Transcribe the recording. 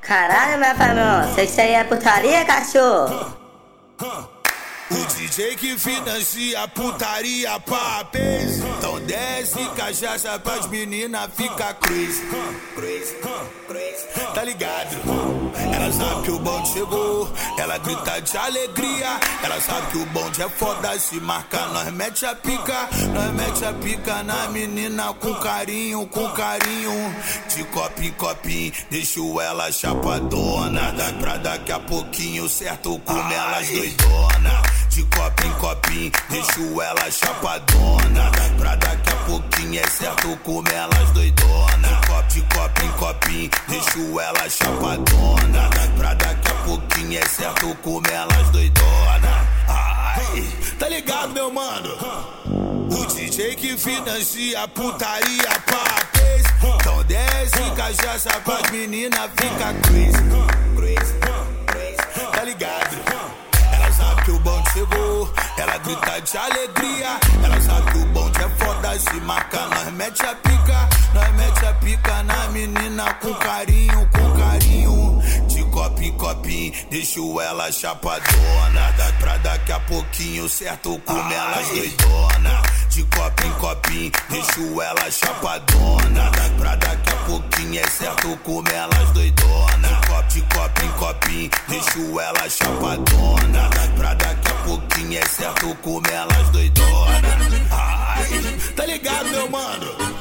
Caralho, meu famão, cê isso aí é putaria, cachorro? O DJ que financia a putaria papéis Então desce cachaça pras meninas fica crazy. Crazy, crazy. Tá ligado? Ela sabe que o bonde chegou Ela grita de alegria. Ela sabe que o bonde é foda Se marca, nós mete a pica. Nós mete a pica na menina Com carinho, com carinho. De em copinho Deixo ela chapadona. Pra daqui a pouquinho certo com elas doidona de copo em copinho, deixo ela chapadona. Pra daqui a pouquinho é certo comer elas doidona. De copo, em copinho, deixo ela chapadona. Pra daqui a pouquinho é certo comer elas doidona. Ai, tá ligado, meu mano? O DJ que financia a putaria papéis. Então desce cachaça pras meninas fica crazy. Tá ligado? sabe que o bonde chegou. Ela grita de alegria. Ela sabe que o bonde é foda. Se marca, nós mete a pica. Nós mete a pica na menina com carinho, com carinho. De copo em copinho, deixo ela chapadona. Da, pra daqui a pouquinho, certo, com elas doidona. De copo em copinho, deixo ela chapadona. Pra daqui a pouquinho, é certo, com elas doidona. De copo, em copinho, deixo ela chapadona. Pra daqui a pouquinho, é certo, com elas doidona. Ai, tá ligado, meu mano?